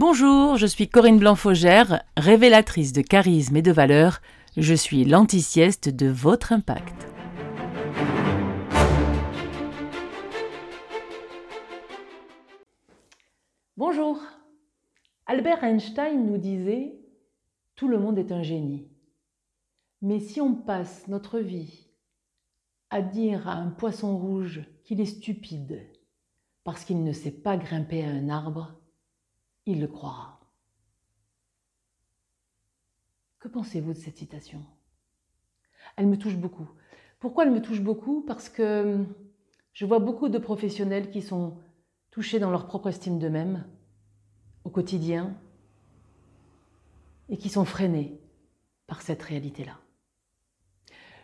Bonjour, je suis Corinne Blanc-Faugère, révélatrice de charisme et de valeur. Je suis l'anti-sieste de votre impact. Bonjour. Albert Einstein nous disait Tout le monde est un génie. Mais si on passe notre vie à dire à un poisson rouge qu'il est stupide parce qu'il ne sait pas grimper à un arbre, il le croira. Que pensez-vous de cette citation? Elle me touche beaucoup. Pourquoi elle me touche beaucoup? Parce que je vois beaucoup de professionnels qui sont touchés dans leur propre estime d'eux-mêmes au quotidien et qui sont freinés par cette réalité-là.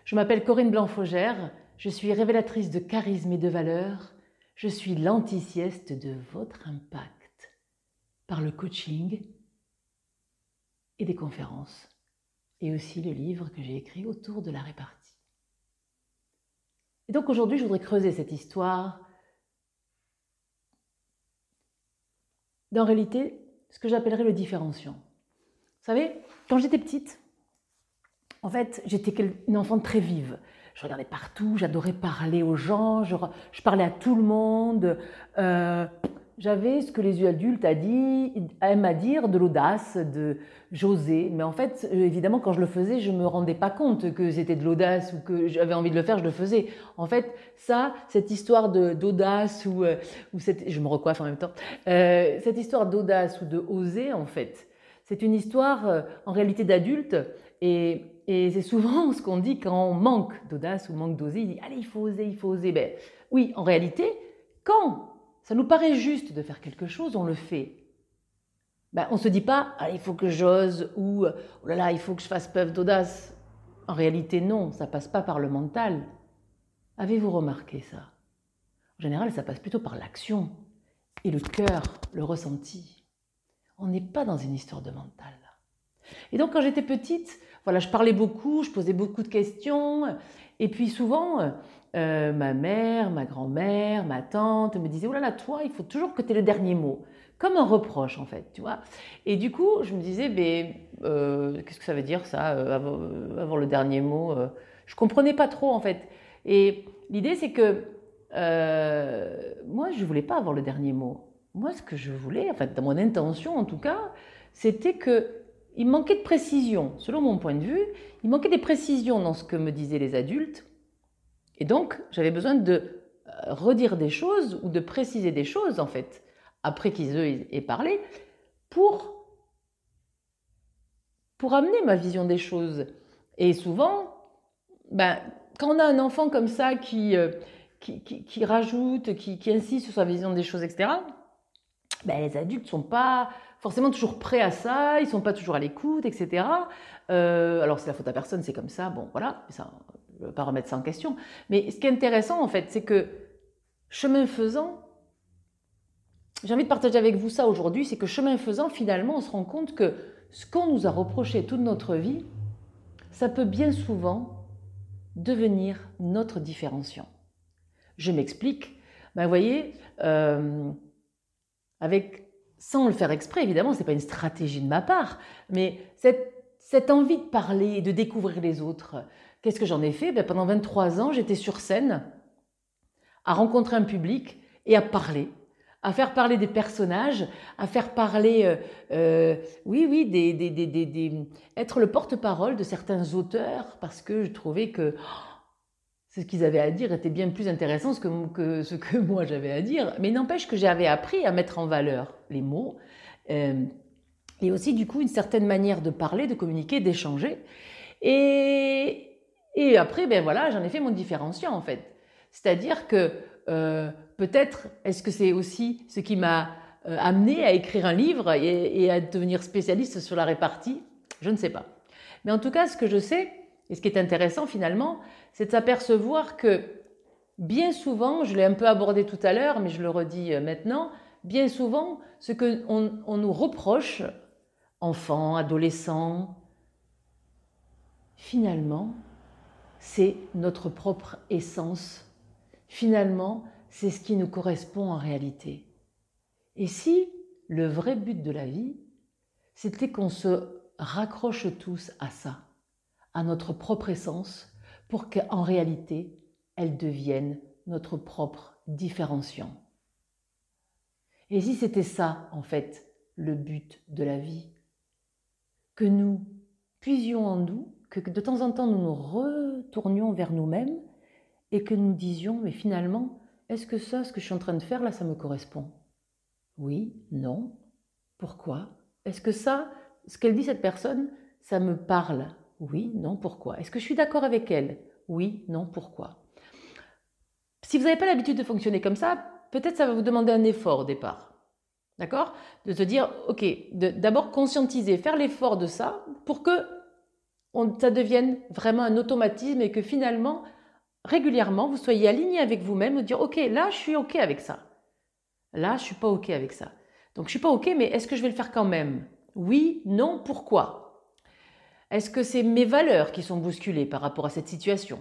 Je m'appelle Corinne Blanc-Faugère, je suis révélatrice de charisme et de valeur, je suis l'anti-sieste de votre impact par le coaching et des conférences, et aussi le livre que j'ai écrit autour de la répartie. Et donc aujourd'hui, je voudrais creuser cette histoire d'en réalité ce que j'appellerais le différenciant. Vous savez, quand j'étais petite, en fait, j'étais une enfant très vive. Je regardais partout, j'adorais parler aux gens, je, parlais à tout le monde. Euh, j'avais ce que les adultes a dit, aiment à dire, de l'audace, de j'osais. Mais en fait, euh, évidemment, quand je le faisais, je me rendais pas compte que c'était de l'audace ou que j'avais envie de le faire, je le faisais. En fait, ça, cette histoire d'audace ou, euh, ou cette, je me recoiffe en même temps, euh, cette histoire d'audace ou de oser, en fait, c'est une histoire en réalité d'adulte et, et c'est souvent ce qu'on dit quand on manque d'audace ou manque d'oser. Allez, il faut oser, il faut oser. Ben oui, en réalité, quand ça nous paraît juste de faire quelque chose, on le fait. Ben, on ne se dit pas, ah, il faut que j'ose ou oh là là, il faut que je fasse preuve d'audace. En réalité, non, ça passe pas par le mental. Avez-vous remarqué ça? En général, ça passe plutôt par l'action et le cœur, le ressenti. On n'est pas dans une histoire de mental. Et donc, quand j'étais petite, voilà, je parlais beaucoup, je posais beaucoup de questions, et puis souvent, euh, ma mère, ma grand-mère, ma tante me disaient, oh là là, toi, il faut toujours que tu aies le dernier mot. Comme un reproche, en fait, tu vois. Et du coup, je me disais, mais euh, qu'est-ce que ça veut dire, ça, euh, avoir, le dernier mot Je comprenais pas trop, en fait. Et l'idée, c'est que moi, je voulais pas avoir le dernier mot. Moi, ce que je voulais, en fait, dans mon intention, en tout cas, c'était que il manquait de précision, selon mon point de vue, il manquait des précisions dans ce que me disaient les adultes et donc, j'avais besoin de euh, redire des choses ou de préciser des choses, en fait, après qu'ils aient parlé, pour, pour amener ma vision des choses. Et souvent, ben, quand on a un enfant comme ça qui, euh, qui, rajoute, qui, insiste sur sa vision des choses, etc., ben, les adultes ne sont pas forcément toujours prêts à ça, ils ne sont pas toujours à l'écoute, etc. Euh, alors c'est la faute à personne, c'est comme ça, bon voilà, ça, ne pas remettre ça en question. Mais ce qui est intéressant, en fait, c'est que chemin faisant, j'ai envie de partager avec vous ça aujourd'hui, c'est que chemin faisant, finalement, on se rend compte que ce qu'on nous a reproché toute notre vie, ça peut bien souvent devenir notre différenciant. Je m'explique. Ben, vous voyez, euh, avec, sans le faire exprès, évidemment, ce n'est pas une stratégie de ma part, mais cette, cette envie de parler, de découvrir les autres, Qu'est-ce que j'en ai fait? Ben, Pendant 23 ans, j'étais sur scène, à rencontrer un public et à parler, à faire parler des personnages, à faire parler, euh, euh, oui, oui, des, être le porte-parole de certains auteurs, parce que je trouvais que oh, ce qu'ils avaient à dire était bien plus intéressant que, que ce que moi j'avais à dire. Mais n'empêche que j'avais appris à mettre en valeur les mots. Euh, et aussi, du coup, une certaine manière de parler, de communiquer, d'échanger. Et, après, ben voilà, j'en ai fait mon différenciant en fait. C'est-à-dire que euh, peut-être, est-ce que c'est aussi ce qui m'a euh, amené à écrire un livre et, à devenir spécialiste sur la répartie? Je ne sais pas. Mais en tout cas, ce que je sais, et ce qui est intéressant finalement, c'est de s'apercevoir que bien souvent, je l'ai un peu abordé tout à l'heure, mais je le redis euh, maintenant, bien souvent, ce qu'on on nous reproche, enfants, adolescents, finalement, c'est notre propre essence. Finalement, c'est ce qui nous correspond en réalité. Et si le vrai but de la vie, c'était qu'on se raccroche tous à ça, à notre propre essence, pour qu'en réalité, elle devienne notre propre différenciant. Et si c'était ça, en fait, le but de la vie, que nous puisions en nous, que de temps en temps nous nous retournions vers nous-mêmes et que nous disions, mais finalement, est-ce que ça, ce que je suis en train de faire là, ça me correspond? Oui, non. Pourquoi? Est-ce que ça, ce qu'elle dit cette personne, ça me parle? Oui, non, pourquoi? Est-ce que je suis d'accord avec elle? Oui, non, pourquoi? Si vous n'avez pas l'habitude de fonctionner comme ça, peut-être ça va vous demander un effort au départ. D'accord? De te dire, ok, d'abord conscientiser, faire l'effort de ça pour que ça devienne vraiment un automatisme et que finalement, régulièrement, vous soyez aligné avec vous-même, vous dire, ok, là, je suis ok avec ça. Là, je suis pas ok avec ça. Donc, je suis pas ok, mais est-ce que je vais le faire quand même? Oui, non, pourquoi? Est-ce que c'est mes valeurs qui sont bousculées par rapport à cette situation?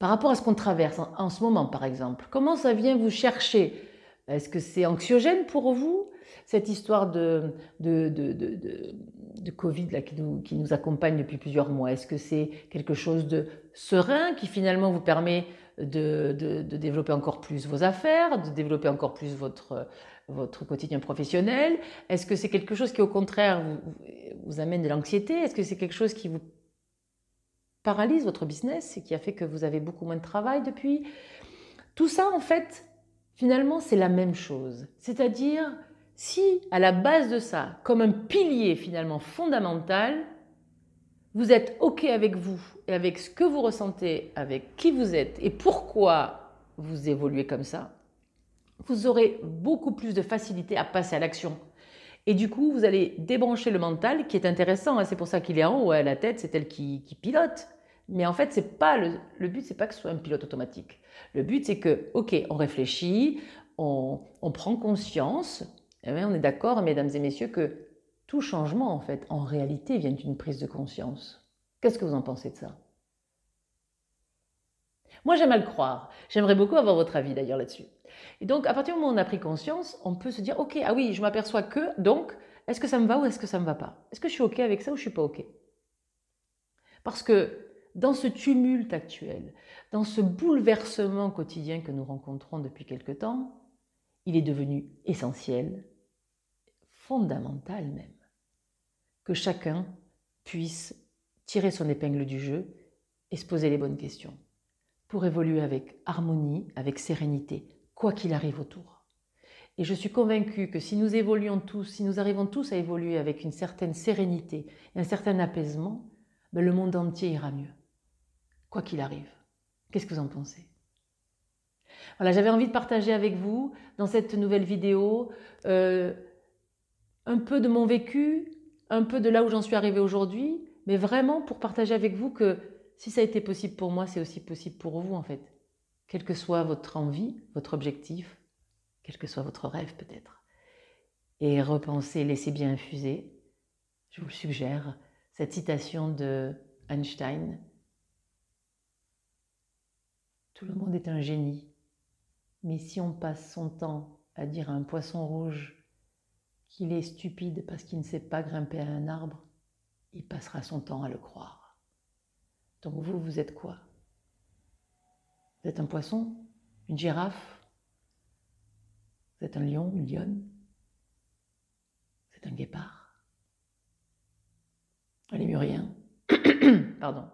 Par rapport à ce qu'on traverse en ce moment, par exemple Comment ça vient vous chercher? Est-ce que c'est anxiogène pour vous, cette histoire de, de, de, de Covid là, qui, nous, qui nous accompagne depuis plusieurs mois? Est-ce que c'est quelque chose de serein qui finalement vous permet de, développer encore plus vos affaires, de développer encore plus votre, votre quotidien professionnel? Est-ce que c'est quelque chose qui au contraire vous amène de l'anxiété? Est-ce que c'est quelque chose qui vous paralyse votre business et qui a fait que vous avez beaucoup moins de travail depuis? Tout ça en fait, finalement, c'est la même chose. C'est-à-dire, si à la base de ça, comme un pilier finalement fondamental, vous êtes OK avec vous et avec ce que vous ressentez, avec qui vous êtes et pourquoi vous évoluez comme ça, vous aurez beaucoup plus de facilité à passer à l'action. Et du coup, vous allez débrancher le mental, qui est intéressant, hein, c'est pour ça qu'il est en haut, à la tête, c'est elle qui pilote. Mais en fait, c'est pas le, le but, c'est pas que ce soit un pilote automatique. Le but, c'est que, ok, on réfléchit, on, prend conscience, et eh on est d'accord, mesdames et messieurs, que tout changement, en fait, en réalité, vient d'une prise de conscience. Qu'est-ce que vous en pensez de ça? Moi, j'aime à le croire. J'aimerais beaucoup avoir votre avis d'ailleurs là-dessus. Et donc, à partir du moment où on a pris conscience, on peut se dire, ok, ah oui, je m'aperçois que, donc, est-ce que ça me va ou est-ce que ça me va pas? Est-ce que je suis ok avec ça ou je suis pas ok? Parce que dans ce tumulte actuel, dans ce bouleversement quotidien que nous rencontrons depuis quelque temps, il est devenu essentiel, fondamental même, que chacun puisse tirer son épingle du jeu et se poser les bonnes questions pour évoluer avec harmonie, avec sérénité, quoi qu'il arrive autour. Et je suis convaincue que si nous évoluons tous, si nous arrivons tous à évoluer avec une certaine sérénité et un certain apaisement, ben le monde entier ira mieux quoi qu'il arrive. Qu'est-ce que vous en pensez? Voilà, j'avais envie de partager avec vous dans cette nouvelle vidéo euh, un peu de mon vécu, un peu de là où j'en suis arrivée aujourd'hui, mais vraiment pour partager avec vous que si ça a été possible pour moi, c'est aussi possible pour vous en fait. Quelle que soit votre envie, votre objectif, quel que soit votre rêve peut-être. Et repenser, laissez bien infuser, je vous suggère, cette citation de Einstein le monde est un génie. Mais si on passe son temps à dire à un poisson rouge qu'il est stupide parce qu'il ne sait pas grimper à un arbre, il passera son temps à le croire. Donc vous, vous êtes quoi? Vous êtes un poisson? Une girafe? Vous êtes un lion Une lionne? Vous êtes un guépard? Un lémurien Pardon.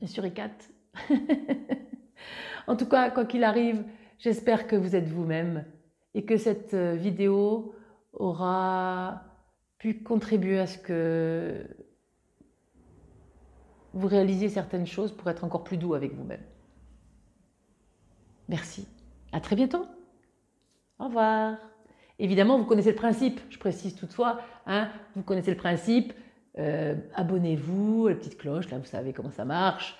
Un suricate En tout cas, quoi qu'il arrive, j'espère que vous êtes vous-même et que cette euh, vidéo aura pu contribuer à ce que vous réalisiez certaines choses pour être encore plus doux avec vous-même. Merci. À très bientôt. Au revoir. Évidemment, vous connaissez le principe, je précise toutefois, hein, vous connaissez le principe, euh, abonnez-vous, la petite cloche, là vous savez comment ça marche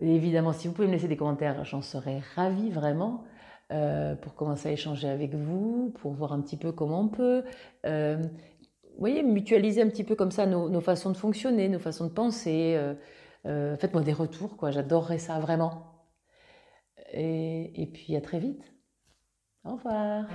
évidemment, si vous pouvez me laisser des commentaires, j'en serais ravie vraiment. Euh, pour commencer à échanger avec vous, pour voir un petit peu comment on peut, euh, vous voyez, mutualiser un petit peu comme ça nos, façons de fonctionner, nos façons de penser. Euh, faites-moi des retours, quoi. J'adorerais ça vraiment. Et, et puis à très vite. Au revoir.